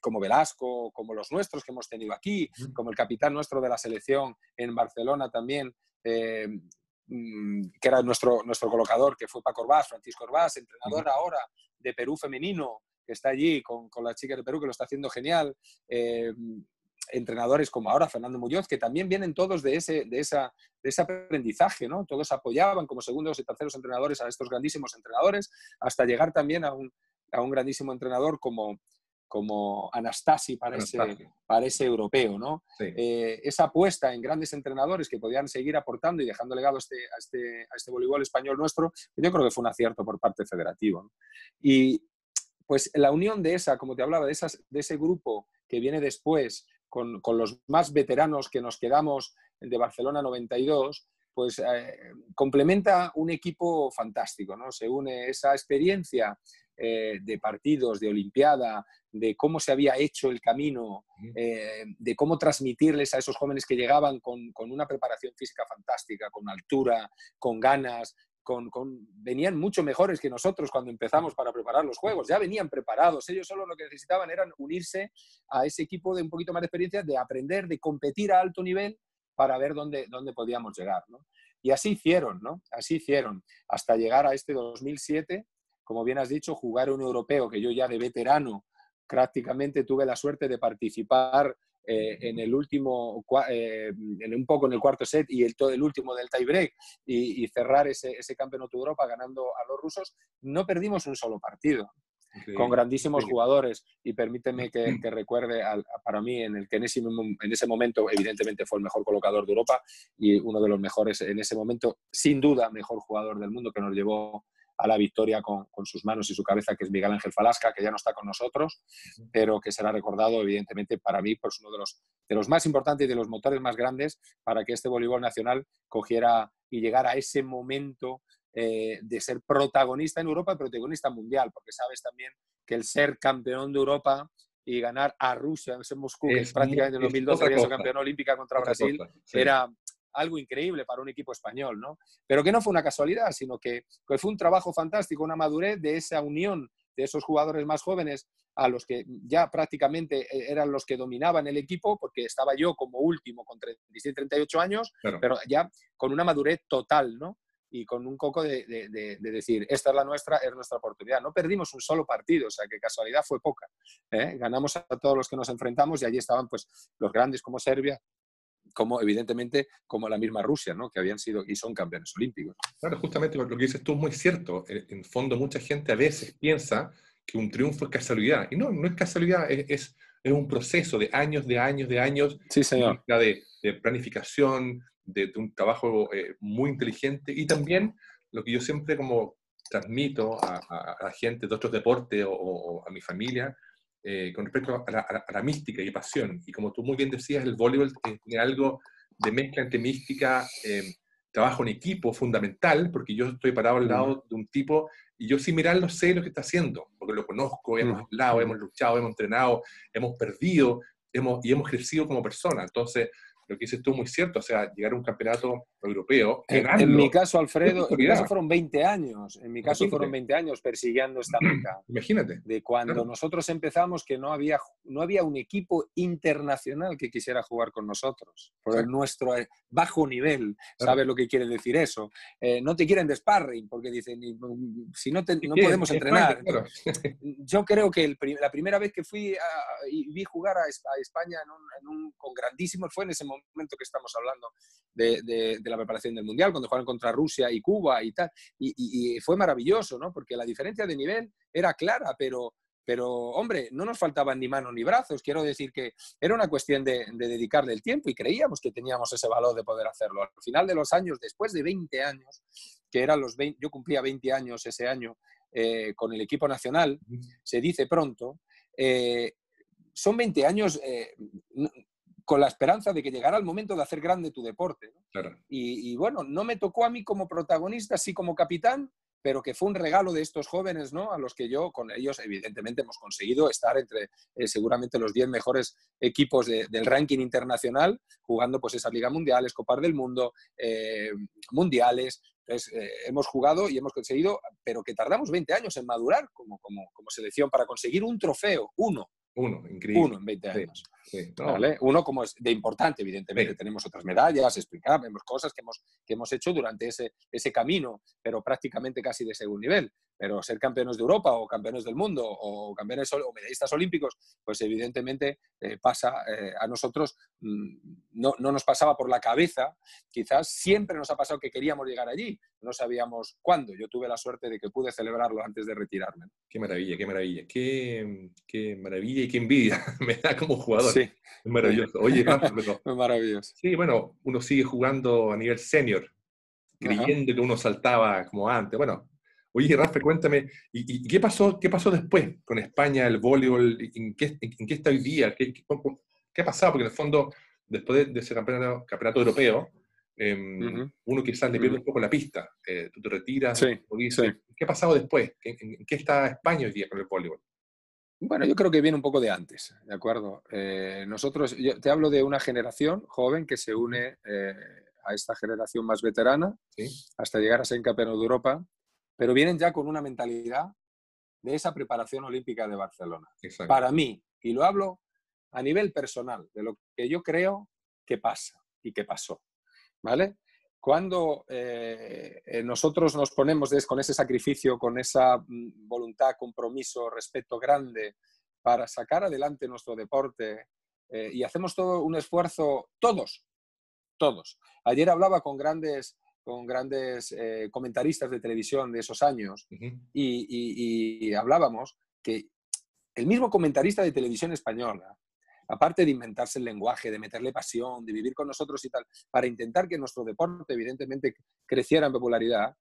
como Velasco, como los nuestros que hemos tenido aquí, como el capitán nuestro de la selección en Barcelona también, mm, que era nuestro, nuestro colocador, que fue Paco Orbás, Francisco Orbás, entrenador ahora de Perú femenino, que está allí con, con las chicas de Perú, que lo está haciendo genial. Eh, entrenadores como ahora Fernando Muñoz, que también vienen todos de ese, de esa, de ese aprendizaje, ¿no? Todos apoyaban como segundos y terceros entrenadores a estos grandísimos entrenadores, hasta llegar también a un, a un grandísimo entrenador como, como Anastasi para, Ese, para ese europeo, ¿no? Eh, esa apuesta en grandes entrenadores que podían seguir aportando y dejando legado a este, a este, a este voleibol español nuestro, yo creo que fue un acierto por parte federativa. ¿no? Y, pues la unión de esa, como te hablaba, de, esas, de ese grupo que viene después, con, los más veteranos que nos quedamos de Barcelona 92, pues eh, complementa un equipo fantástico, ¿no? Se une esa experiencia eh, de partidos, de Olimpiada, de cómo se había hecho el camino, eh, de cómo transmitirles a esos jóvenes que llegaban con, una preparación física fantástica, con altura, con ganas, con, venían mucho mejores que nosotros cuando empezamos para preparar los juegos, ya venían preparados, ellos solo lo que necesitaban era unirse a ese equipo de un poquito más de experiencia, de aprender, de competir a alto nivel para ver dónde, dónde podíamos llegar. Y así hicieron, ¿no? Así hicieron, hasta llegar a este 2007 como bien has dicho, jugar un europeo, que yo ya de veterano prácticamente tuve la suerte de participar eh, en el último, eh, en un poco en el cuarto set y el, todo el último del tiebreak y, y cerrar ese, ese campeonato de Europa ganando a los rusos, no perdimos un solo partido. con grandísimos jugadores y permíteme que, recuerde para mí en el que en ese, en ese momento evidentemente fue el mejor colocador de Europa y uno de los mejores en ese momento, sin duda mejor jugador del mundo que nos llevó a la victoria con, sus manos y su cabeza, que es Miguel Ángel Falasca, que ya no está con nosotros, pero que será recordado, evidentemente, para mí, pues uno de los, de los más importantes y de los motores más grandes para que este voleibol nacional cogiera y llegara a ese momento eh, de ser protagonista en Europa protagonista mundial, porque sabes también que el ser campeón de Europa y ganar a Rusia en Moscú, que es prácticamente en 2012 había sido campeón olímpica contra Brasil, era, algo increíble para un equipo español, ¿no? Pero que no fue una casualidad, sino que, fue un trabajo fantástico, una madurez de esa unión de esos jugadores más jóvenes a los que ya prácticamente eh, eran los que dominaban el equipo, porque estaba yo como último con 37, 38 años, pero ya con una madurez total, ¿no? Y con un coco de, decir, esta es la nuestra, es nuestra oportunidad. No perdimos un solo partido, o sea que casualidad fue poca. ¿eh? Ganamos a todos los que nos enfrentamos y allí estaban pues los grandes como Serbia, como evidentemente como la misma Rusia, ¿no? que habían sido y son campeones olímpicos. Claro, justamente lo que dices tú es muy cierto. En fondo, mucha gente a veces piensa que un triunfo es casualidad. Y no, no es casualidad, es, es, un proceso de años, de años, de años sí, señor. De, de planificación, de, un trabajo eh, muy inteligente y también lo que yo siempre como transmito a, a, gente de otros deportes o a mi familia, eh, con respecto a la, mística y pasión. Y como tú muy bien decías, el voleibol tiene algo de mezcla entre mística, eh, trabajo en equipo fundamental, porque yo estoy parado al lado de un tipo y yo sin mirarlo sé lo que está haciendo, porque lo conozco, hemos hablado, hemos luchado, hemos entrenado, hemos perdido hemos, y hemos crecido como persona. Entonces, lo que dices tú muy cierto, o sea, llegar a un campeonato europeo. En, mi caso, Alfredo, en mi caso fueron 20 años, en mi caso fueron 20 años persiguiendo esta meta. Imagínate. De cuando nosotros empezamos que no había, no había un equipo internacional que quisiera jugar con nosotros, por nuestro eh, bajo nivel, ¿sabes lo que quiere decir eso? Eh, no te quieren de sparring porque dicen, mm, si no, no podemos entrenar. Yo creo que la primera vez que fui y vi jugar a, España con grandísimos fue en ese momento que estamos hablando de, la preparación del Mundial, cuando jugaron contra Rusia y Cuba y tal. Y, fue maravilloso, ¿no? Porque la diferencia de nivel era clara, pero, pero hombre, no nos faltaban ni manos ni brazos. Quiero decir que era una cuestión de, dedicarle el tiempo y creíamos que teníamos ese valor de poder hacerlo. Al final de los años, después de 20 años, que eran los 20, yo cumplía 20 años ese año eh, con el equipo nacional, se dice pronto, eh, son 20 años, eh, con la esperanza de que llegara el momento de hacer grande tu deporte. Y, bueno, no me tocó a mí como protagonista, sí como capitán, pero que fue un regalo de estos jóvenes, ¿no? A los que yo, con ellos, evidentemente, hemos conseguido estar entre eh, seguramente los 10 mejores equipos del ranking internacional, jugando pues esas ligas mundiales, Copas del Mundo, eh, mundiales. Entonces, eh, hemos jugado y hemos conseguido, pero que tardamos 20 años en madurar como, como, como selección para conseguir un trofeo, uno, uno, increíble. Uno en 20 años. Uno como es de importante, evidentemente. Tenemos otras medallas, explicamos cosas que hemos, que hemos hecho durante ese, ese camino, pero prácticamente casi de segundo nivel. Pero ser campeones de Europa o campeones del mundo o campeones o medallistas olímpicos, pues evidentemente eh, pasa eh, a nosotros, mm, no, no, nos pasaba por la cabeza, quizás siempre nos ha pasado que queríamos llegar allí, no sabíamos cuándo. Yo tuve la suerte de que pude celebrarlo antes de retirarme. Qué maravilla, qué maravilla, qué, qué maravilla y qué envidia me da como jugador. Sí. Es maravilloso. Oye, maravilloso. Sí, bueno, uno sigue jugando a nivel senior, creyendo que uno saltaba como antes. Bueno, oye, Rafa, cuéntame, ¿y, qué, pasó, qué pasó después con España, el voleibol? ¿En qué, en, qué está hoy día? ¿Qué, qué, ha pasado? Porque en el fondo, después de, ese campeonato, campeonato europeo, em, uno quizás le pierde un poco la pista. Eh, tú te retiras, sí, ¿qué ha pasado después? ¿En, qué está España hoy día con el voleibol? Bueno, yo creo que viene un poco de antes, ¿de acuerdo? Eh, nosotros, yo te hablo de una generación joven que se une eh, a esta generación más veterana hasta llegar a ser campeón de Europa, pero vienen ya con una mentalidad de esa preparación olímpica de Barcelona. Para mí, y lo hablo a nivel personal, de lo que yo creo que pasa y que pasó, ¿vale? Cuando eh, eh, nosotros nos ponemos con ese sacrificio, con esa mm, voluntad, compromiso, respeto grande para sacar adelante nuestro deporte eh, y hacemos todo un esfuerzo, todos, todos. Ayer hablaba con grandes, con grandes comentaristas de televisión de esos años y, hablábamos que el mismo comentarista de televisión española aparte de inventarse el lenguaje, de meterle pasión, de vivir con nosotros y tal, para intentar que nuestro deporte evidentemente creciera en popularidad,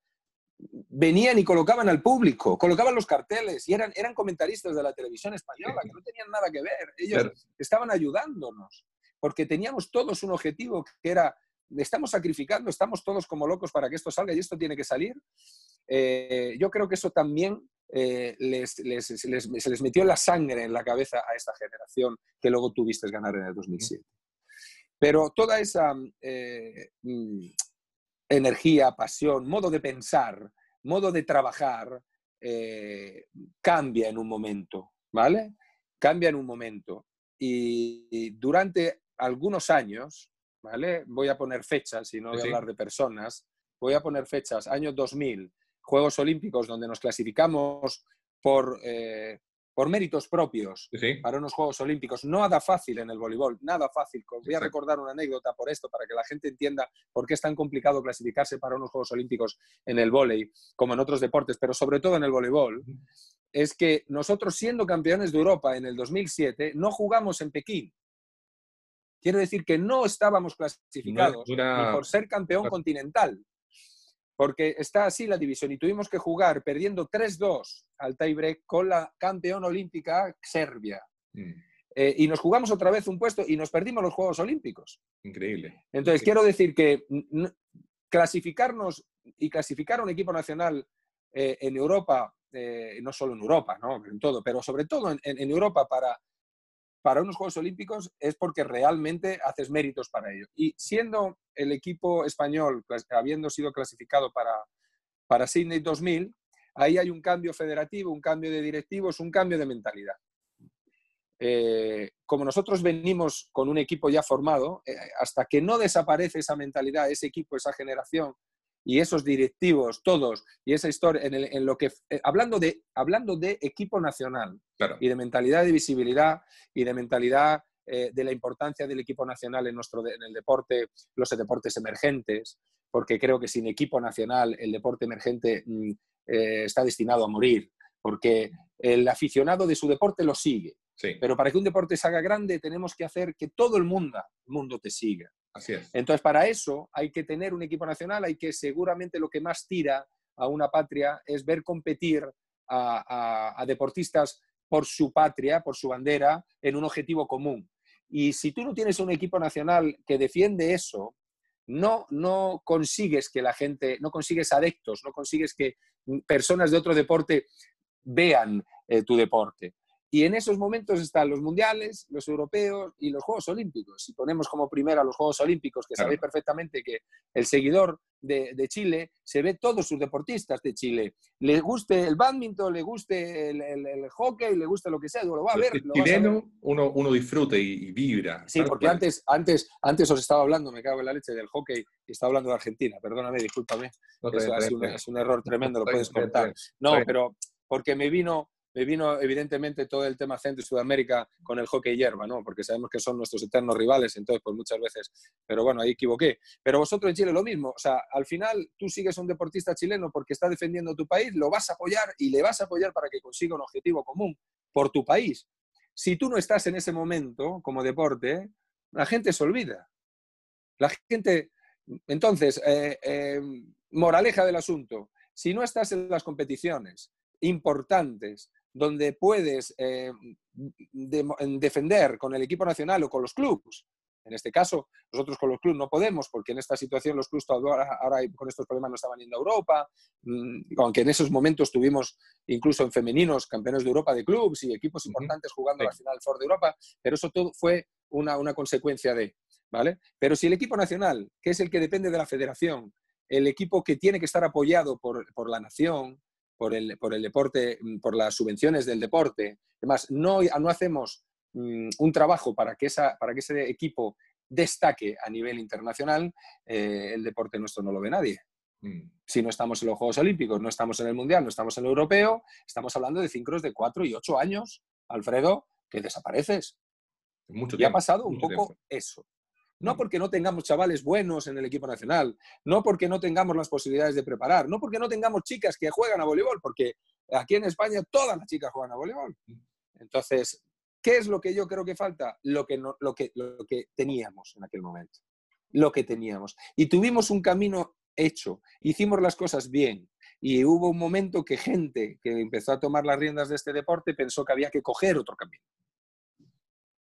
venían y colocaban al público, colocaban los carteles y eran, eran comentaristas de la televisión española, que no tenían nada que ver. Ellos estaban ayudándonos, porque teníamos todos un objetivo que era, estamos sacrificando, estamos todos como locos para que esto salga y esto tiene que salir. Eh, yo creo que eso también eh, se les metió la sangre en la cabeza a esta generación que luego tuviste ganar en el 2007. Pero toda esa eh, mm, energía, pasión, modo de pensar, modo de trabajar, eh, cambia en un momento, ¿vale? Cambia en un momento. Y, durante algunos años, ¿vale? Voy a poner fechas y no voy a hablar de personas, voy a poner fechas, año 2000, Juegos Olímpicos donde nos clasificamos por, eh, por méritos propios para unos Juegos Olímpicos. Nada fácil en el voleibol, nada fácil. Voy a recordar una anécdota por esto, para que la gente entienda por qué es tan complicado clasificarse para unos Juegos Olímpicos en el voleibol, como en otros deportes, pero sobre todo en el voleibol. Es que nosotros, siendo campeones de Europa en el 2007, no jugamos en Pekín. Quiere decir que no estábamos clasificados ni por ser campeón continental porque está así la división y tuvimos que jugar perdiendo 3-2 al tiebreak con la campeona olímpica Serbia. Mm. Eh, y nos jugamos otra vez un puesto y nos perdimos los Juegos Olímpicos. Increíble. Entonces, quiero decir que clasificarnos y clasificar a un equipo nacional eh, en Europa, eh, no solo en Europa, ¿no? en todo, pero sobre todo en Europa para para unos Juegos Olímpicos es porque realmente haces méritos para ello. Y siendo el equipo español, habiendo sido clasificado para, para Sydney 2000, ahí hay un cambio federativo, un cambio de directivos, un cambio de mentalidad. Eh, como nosotros venimos con un equipo ya formado, eh, hasta que no desaparece esa mentalidad, ese equipo, esa generación, y esos directivos, todos, y esa historia, en, lo que, eh, hablando, de, hablando de equipo nacional y de mentalidad de visibilidad y de mentalidad eh, de la importancia del equipo nacional en, nuestro, en el deporte, los deportes emergentes, porque creo que sin equipo nacional el deporte emergente mm, eh, está destinado a morir, porque el aficionado de su deporte lo sigue. Pero para que un deporte se haga grande tenemos que hacer que todo el mundo, el mundo te siga. Entonces, para eso hay que tener un equipo nacional, hay que seguramente lo que más tira a una patria es ver competir a, deportistas por su patria, por su bandera, en un objetivo común. Y si tú no tienes un equipo nacional que defiende eso, no, no consigues que la gente, no consigues adeptos, no consigues que personas de otro deporte vean eh, tu deporte. Y en esos momentos están los mundiales, los europeos y los Juegos Olímpicos. Si ponemos como primera los Juegos Olímpicos, que sabéis perfectamente que el seguidor de, Chile se ve todos sus deportistas de Chile. Le guste el badminton, le guste el, hockey, le guste lo que sea, lo va a ver. El chileno, Uno, uno disfruta y, vibra. Sí, porque antes, antes, antes os estaba hablando, me cago en la leche, del hockey y estaba hablando de Argentina. Perdóname, discúlpame. es, un, error tremendo, lo puedes contar. No, pero porque me vino me vino evidentemente todo el tema Centro y Sudamérica con el hockey hierba, ¿no? Porque sabemos que son nuestros eternos rivales, entonces pues muchas veces, pero bueno, ahí equivoqué. Pero vosotros en Chile lo mismo, o sea, al final tú sigues un deportista chileno porque está defendiendo tu país, lo vas a apoyar y le vas a apoyar para que consiga un objetivo común por tu país. Si tú no estás en ese momento como deporte, la gente se olvida. La gente, entonces, eh, eh, moraleja del asunto, si no estás en las competiciones importantes donde puedes eh, defender con el equipo nacional o con los clubes En este caso, nosotros con los clubes no podemos, porque en esta situación los clubes ahora, ahora con estos problemas no estaban yendo a Europa, mm, aunque en esos momentos tuvimos incluso en femeninos campeones de Europa de clubes y equipos importantes jugando la final Ford de Europa, pero eso todo fue una, una consecuencia de, ¿vale? Pero si el equipo nacional, que es el que depende de la federación, el equipo que tiene que estar apoyado por, por la nación, por el, por el deporte, mm, por las subvenciones del deporte, además, no, no hacemos Mm, un trabajo para que, esa, para que ese equipo destaque a nivel internacional, eh, el deporte nuestro no lo ve nadie. Mm. Si no estamos en los Juegos Olímpicos, no estamos en el Mundial, no estamos en el Europeo, estamos hablando de ciclos de cuatro y ocho años, Alfredo, que desapareces. Mucho y ha pasado un poco eso. No porque no tengamos chavales buenos en el equipo nacional, no porque no tengamos las posibilidades de preparar, no porque no tengamos chicas que juegan a voleibol, porque aquí en España todas las chicas juegan a voleibol. Entonces, ¿Qué es lo que yo creo que falta? Lo que, lo que, lo que teníamos en aquel momento. Lo que teníamos. Y tuvimos un camino hecho, hicimos las cosas bien. Y hubo un momento que gente que empezó a tomar las riendas de este deporte pensó que había que coger otro camino.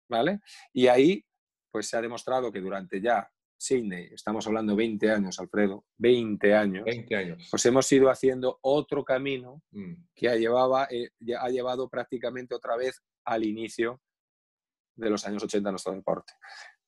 ¿Vale? Y ahí, pues se ha demostrado que durante ya Sydney, estamos hablando 20 años, Alfredo, 20 años, 20 años. pues hemos ido haciendo otro camino mm. que ha, llevaba, eh, ha llevado prácticamente otra vez al inicio de los años 80 nuestro deporte,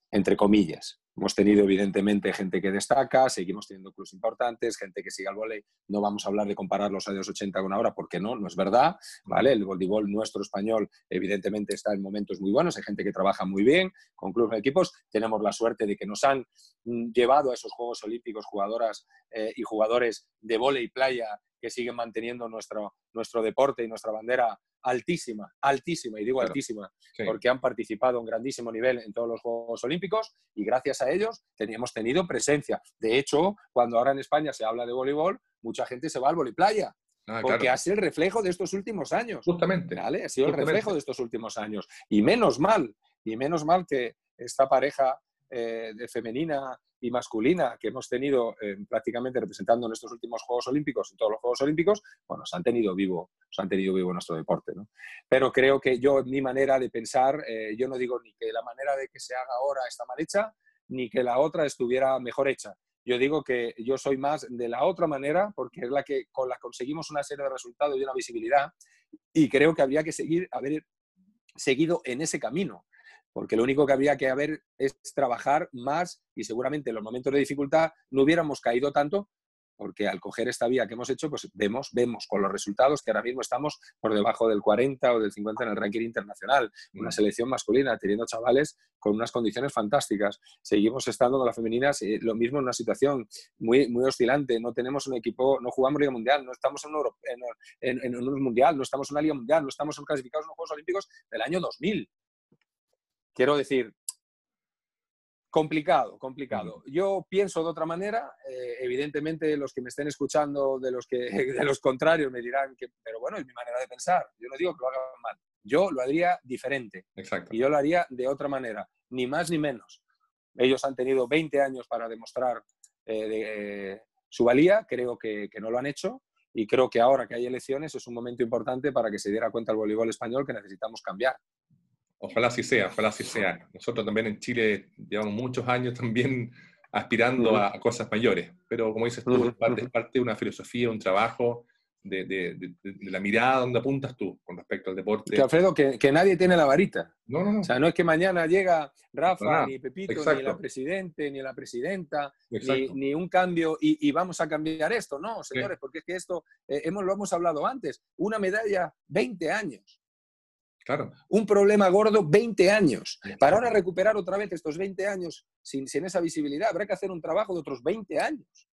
entre comillas. Hemos tenido, evidentemente, gente que destaca, seguimos teniendo clubes importantes, gente que sigue al volei. No vamos a hablar de comparar los años 80 con ahora, porque no, no es verdad. ¿vale? El voleibol nuestro español, evidentemente, está en momentos muy buenos. Hay gente que trabaja muy bien con clubes y equipos. Tenemos la suerte de que nos han mm, llevado a esos Juegos Olímpicos jugadoras eh, y jugadores de volei y playa que siguen manteniendo nuestro, nuestro deporte y nuestra bandera altísima, altísima, y digo altísima, porque han participado en grandísimo nivel en todos los Juegos Olímpicos y gracias a ellos hemos tenido presencia. De hecho, cuando ahora en España se habla de voleibol, mucha gente se va al voleiplaya. Ah, porque ha sido el reflejo de estos últimos años. Justamente. ¿vale? Ha sido el reflejo de estos últimos años. Y menos mal, y menos mal que esta pareja eh, de femenina y masculina que hemos tenido eh, prácticamente representando en estos últimos Juegos Olímpicos, en todos los Juegos Olímpicos, bueno, se han tenido vivo, se han tenido vivo nuestro deporte. ¿no? Pero creo que yo, mi manera de pensar, eh, yo no digo ni que la manera de que se haga ahora está mal hecha, ni que la otra estuviera mejor hecha. Yo digo que yo soy más de la otra manera porque es la que con la conseguimos una serie de resultados y una visibilidad y creo que habría que seguir, haber seguido en ese camino porque lo único que habría que haber es trabajar más y seguramente en los momentos de dificultad no hubiéramos caído tanto porque al coger esta vía que hemos hecho, pues vemos, vemos con los resultados que ahora mismo estamos por debajo del 40 o del 50 en el ranking internacional. Una mm. selección masculina teniendo chavales con unas condiciones fantásticas. Seguimos estando con las femeninas, eh, lo mismo en una situación muy, muy oscilante. No tenemos un equipo, no jugamos Liga Mundial, no estamos en un, en, en un Mundial, no estamos en una Liga Mundial, no estamos clasificados en los Juegos Olímpicos del año 2000. Quiero decir, complicado, complicado. Yo pienso de otra manera, eh, evidentemente los que me estén escuchando, de los, que, de los contrarios, me dirán que, pero bueno, es mi manera de pensar. Yo no digo que lo hagan mal, yo lo haría diferente. Exacto. Y yo lo haría de otra manera, ni más ni menos. Ellos han tenido 20 años para demostrar eh, eh, su valía, creo que, que no lo han hecho. Y creo que ahora que hay elecciones es un momento importante para que se diera cuenta el voleibol español que necesitamos cambiar. Ojalá así sea, ojalá así sea. Nosotros también en Chile llevamos muchos años también aspirando a, cosas mayores, pero como dices tú, es, parte, de una filosofía, un trabajo, de, la mirada donde apuntas tú con respecto al deporte. Que Alfredo, que, que, nadie tiene la varita. No, no, no. O sea, no es que mañana llega Rafa, ni Pepito, ni la presidente, ni la presidenta, ni, ni, un cambio y, y, vamos a cambiar esto. No, señores, porque es que esto, eh, hemos, lo hemos hablado antes, una medalla, 20 años. Un problema gordo, 20 años. Para ahora recuperar otra vez estos 20 años sin, esa visibilidad, habrá que hacer un trabajo de otros 20 años.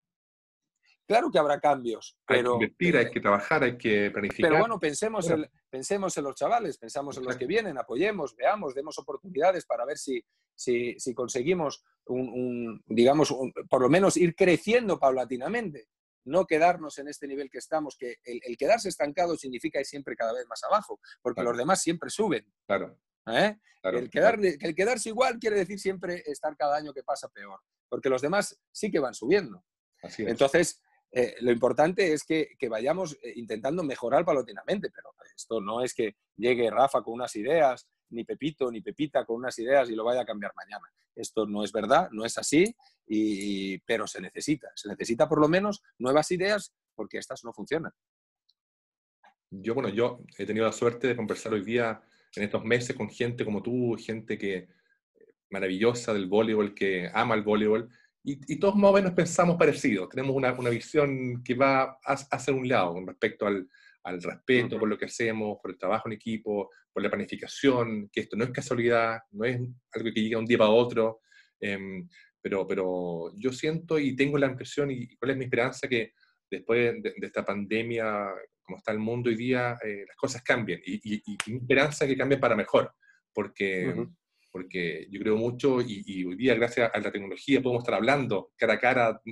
Claro que habrá cambios. Pero, hay que invertir, hay que trabajar, hay que planificar. Pero bueno, pensemos, en, pensemos en los chavales, pensamos en los que vienen, apoyemos, veamos, demos oportunidades para ver si, si, conseguimos, un, digamos, por lo menos ir creciendo paulatinamente no quedarnos en este nivel que estamos, que el, quedarse estancado significa ir siempre cada vez más abajo, porque los demás siempre suben. Claro. ¿Eh? el, el quedarse igual quiere decir siempre estar cada año que pasa peor, porque los demás sí que van subiendo. Entonces, eh, lo importante es que, vayamos eh, intentando mejorar paulatinamente, pero esto no es que llegue Rafa con unas ideas ni Pepito ni Pepita con unas ideas y lo vaya a cambiar mañana. Esto no es verdad, no es así, y, pero se necesita. Se necesita por lo menos nuevas ideas porque estas no funcionan. Yo, bueno, yo he tenido la suerte de conversar hoy día, en estos meses, con gente como tú, gente que maravillosa del voleibol, que ama el voleibol, y, todos más o pensamos parecido. Tenemos una, una visión que va hacia un lado con respecto al, al respeto por lo que hacemos, por el trabajo en equipo, por la planificación, que esto no es casualidad, no es algo que llega un día para otro, em, pero, pero yo siento y tengo la impresión, y cuál es mi esperanza, que después de, esta pandemia, como está el mundo hoy día, eh, las cosas cambien, y, y, mi esperanza es que cambien para mejor, porque... porque yo creo mucho y, hoy día, gracias a la tecnología, podemos estar hablando cara a cara a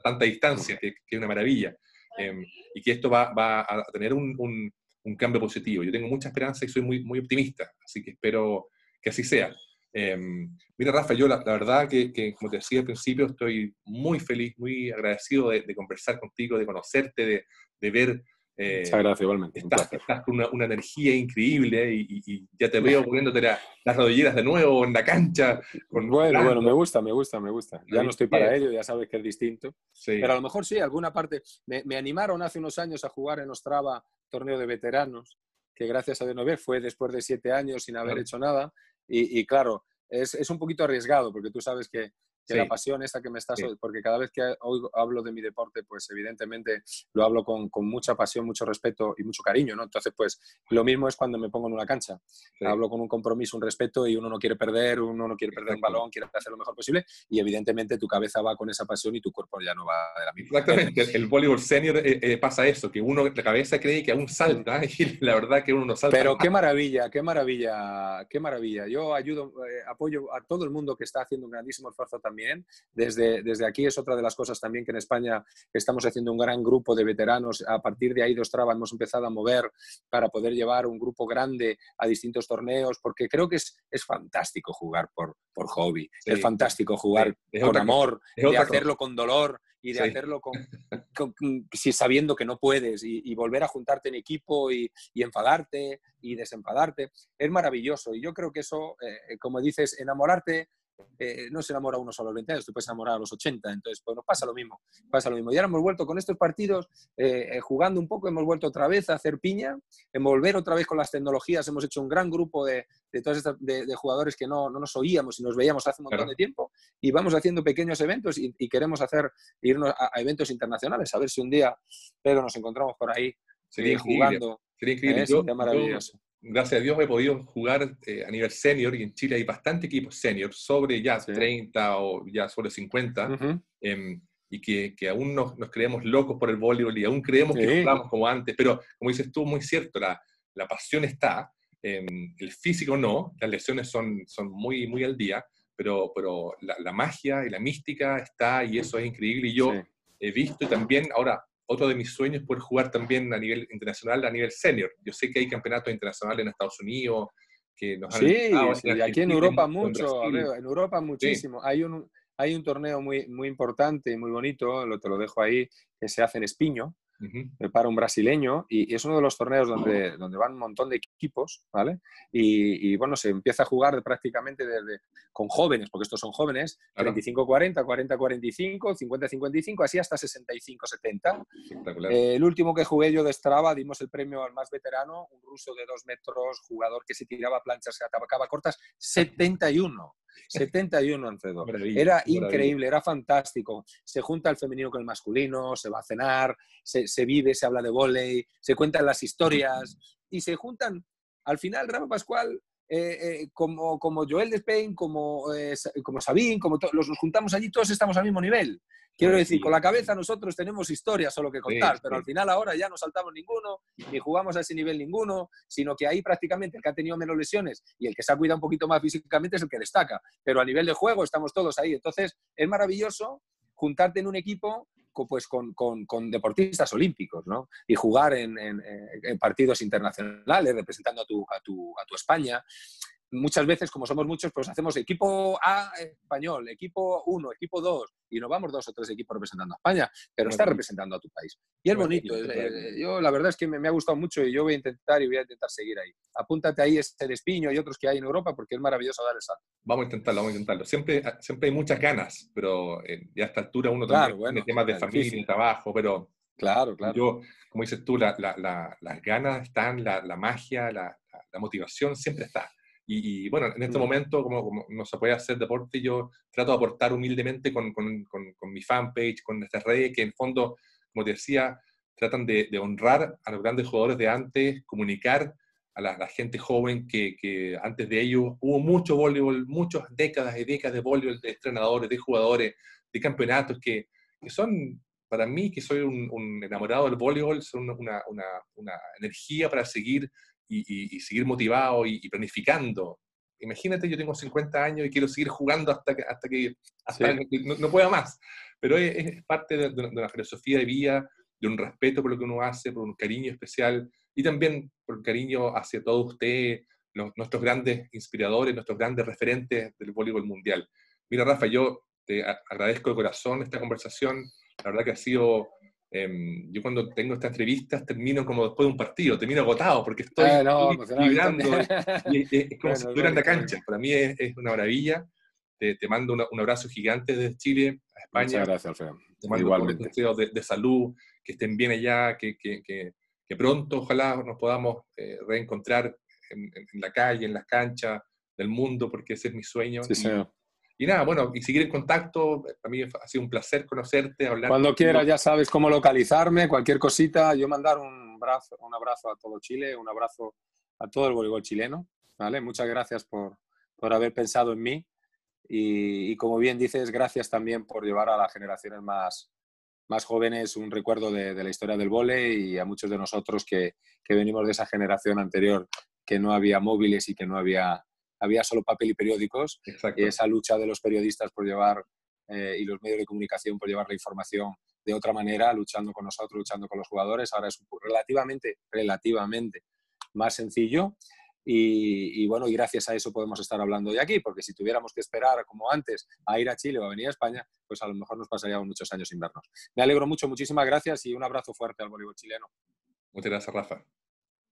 tanta distancia, que, que, es una maravilla. Em, y que esto va, va a tener un, un, cambio positivo. Yo tengo mucha esperanza y soy muy, muy optimista, así que espero que así sea. Em, mira, Rafa, yo la, verdad que, como te decía al principio, estoy muy feliz, muy agradecido de, de conversar contigo, de conocerte, de, de ver eh, Muchas gracias, igualmente. Estás, con una, energía increíble y, ya te veo poniéndote las rodilleras de nuevo en la cancha. bueno, bueno, me gusta, me gusta, me gusta. Ya no estoy para ello, ya sabes que es distinto. Pero a lo mejor sí, alguna parte. Me, animaron hace unos años a jugar en Ostrava torneo de veteranos, que gracias a Dios fue después de siete años sin haber hecho nada. Y, claro, es, es, un poquito arriesgado, porque tú sabes que que la pasión esa que me estás... Porque cada vez que oigo, hablo de mi deporte, pues evidentemente lo hablo con, con, mucha pasión, mucho respeto y mucho cariño, ¿no? Entonces, pues lo mismo es cuando me pongo en una cancha. Hablo con un compromiso, un respeto y uno no quiere perder, uno no quiere perder un balón, quiere hacer lo mejor posible y evidentemente tu cabeza va con esa pasión y tu cuerpo ya no va de la misma Exactamente. El, voleibol senior eh, eh, pasa eso, que uno, la cabeza cree que aún salta y la verdad que uno no salta. Pero qué maravilla, qué maravilla, qué maravilla. Yo ayudo, eh, apoyo a todo el mundo que está haciendo un grandísimo esfuerzo también también. Desde, desde aquí es otra de las cosas también que en España estamos haciendo un gran grupo de veteranos. A partir de ahí, dos Ostrava, hemos empezado a mover para poder llevar un grupo grande a distintos torneos, porque creo que es, es fantástico jugar por, por hobby, es fantástico jugar con amor, de hacerlo con dolor y de hacerlo con, si sabiendo que no puedes y, volver a juntarte en equipo y, y, enfadarte y desenfadarte. Es maravilloso y yo creo que eso, eh, como dices, enamorarte eh, no se enamora uno solo a los 20 años, tú puedes enamorar a los 80, entonces pues nos pasa lo mismo, pasa lo mismo. Y ahora hemos vuelto con estos partidos, eh, eh, jugando un poco, hemos vuelto otra vez a hacer piña, en volver otra vez con las tecnologías, hemos hecho un gran grupo de, de todos estos de, jugadores que no, no, nos oíamos y nos veíamos hace un montón de tiempo, y vamos haciendo pequeños eventos y, queremos hacer, irnos a, eventos internacionales, a ver si un día, Pedro, nos encontramos por ahí Sería jugando. Sería increíble. maravilloso gracias a Dios he podido jugar eh, a nivel senior y en Chile hay bastante equipos senior, sobre ya 30 o ya sobre 50, em, y que, que aún nos, nos, creemos locos por el voleibol y aún creemos que jugamos como antes, pero como dices tú, muy cierto, la, la pasión está, em, el físico no, las lesiones son, son muy, muy al día, pero, pero la, la, magia y la mística está y eso es increíble. Y yo he visto también ahora otro de mis sueños es poder jugar también a nivel internacional, a nivel senior. Yo sé que hay campeonatos internacionales en Estados Unidos que nos han Sí, y aquí en Europa mucho, en Europa muchísimo. Hay un hay un torneo muy, muy importante y muy bonito, lo, te lo dejo ahí, que se hace en Espiño, para un brasileño y, es uno de los torneos donde, donde van un montón de equipos, ¿vale? Y, bueno, se empieza a jugar prácticamente desde, con jóvenes, porque estos son jóvenes, 35-40, 40-45, 50-55, así hasta 65-70. Eh, el último que jugué yo de Strava, dimos el premio al más veterano, un ruso de dos metros, jugador que se tiraba planchas, se atacaba cortas, 71. 71 entre dos. Era increíble, era fantástico. Se junta el femenino con el masculino, se va a cenar, se, vive, se habla de volei, se cuentan las historias y se juntan. Al final, Rafa Pascual, eh, eh, como, como Joel Despain, como, eh, como Sabín, como los nos juntamos allí, todos estamos al mismo nivel. Quiero decir, con la cabeza nosotros tenemos historias solo que contar, pero al final ahora ya no saltamos ninguno, ni jugamos a ese nivel ninguno, sino que ahí prácticamente el que ha tenido menos lesiones y el que se ha cuidado un poquito más físicamente es el que destaca. Pero a nivel de juego estamos todos ahí. Entonces, es maravilloso juntarte en un equipo pues con, con, deportistas olímpicos, ¿no? Y jugar en, en, partidos internacionales representando a tu, a tu, a tu España muchas veces, como somos muchos, pues hacemos equipo A español, equipo 1, equipo 2, y nos vamos dos o tres equipos representando a España, pero está representando a tu país. Y es bonito. Eh, yo la verdad es que me, ha gustado mucho y yo voy a intentar y voy a intentar seguir ahí. Apúntate ahí este despiño y otros que hay en Europa porque es maravilloso dar el salto. Vamos a intentarlo, vamos a intentarlo. Siempre, siempre hay muchas ganas, pero eh, ya a esta altura uno también tiene temas de familia y trabajo, pero Claro, claro. Yo, como dices tú, las ganas están, la, magia, la, motivación siempre está. Y, bueno, en este momento, como, no se puede hacer deporte, yo trato de aportar humildemente con, con, con, mi fanpage, con estas redes que en fondo, como te decía, tratan de, honrar a los grandes jugadores de antes, comunicar a la, gente joven que, que, antes de ellos hubo mucho voleibol, muchas décadas y décadas de voleibol, de entrenadores, de jugadores, de campeonatos que, que son para mí, que soy un, enamorado del voleibol, son una, una, una energía para seguir y, y, seguir motivado y, planificando. Imagínate, yo tengo 50 años y quiero seguir jugando hasta que, hasta que, hasta no, pueda más. Pero es, parte de, de, una filosofía de vida, de un respeto por lo que uno hace, por un cariño especial y también por un cariño hacia todos ustedes, nuestros grandes inspiradores, nuestros grandes referentes del voleibol mundial. Mira, Rafa, yo te agradezco de corazón esta conversación la verdad que ha sido... Em, yo cuando tengo estas entrevistas termino como después de un partido, termino agotado porque estoy ah, vibrando. es, como si estuviera en la cancha. Para mí es, una maravilla. Te, te mando un abrazo gigante desde Chile a España. Muchas gracias, Alfredo. Te mando Igualmente. deseos de, de, salud, que estén bien allá, que, que, que, pronto ojalá nos podamos eh, reencontrar en, en, la calle, en las canchas del mundo, porque ese es mi sueño. Sí, señor. Y nada, bueno, y seguir en contacto. A mí ha sido un placer conocerte, hablar. Cuando quieras, ya sabes cómo localizarme, cualquier cosita. Yo mandar un, abrazo, un abrazo a todo Chile, un abrazo a todo el voleibol chileno. ¿vale? Muchas gracias por, por haber pensado en mí. Y, como bien dices, gracias también por llevar a las generaciones más, más jóvenes un recuerdo de, de la historia del vole y a muchos de nosotros que, que venimos de esa generación anterior que no había móviles y que no había había solo papel y periódicos. Y esa lucha de los periodistas por llevar eh, y los medios de comunicación por llevar la información de otra manera, luchando con nosotros, luchando con los jugadores, ahora es relativamente, relativamente más sencillo. Y, bueno, y gracias a eso podemos estar hablando de aquí, porque si tuviéramos que esperar como antes a ir a Chile o a venir a España, pues a lo mejor nos pasaríamos muchos años sin vernos. Me alegro mucho, muchísimas gracias y un abrazo fuerte al voleibol chileno. Muchas gracias, Rafa.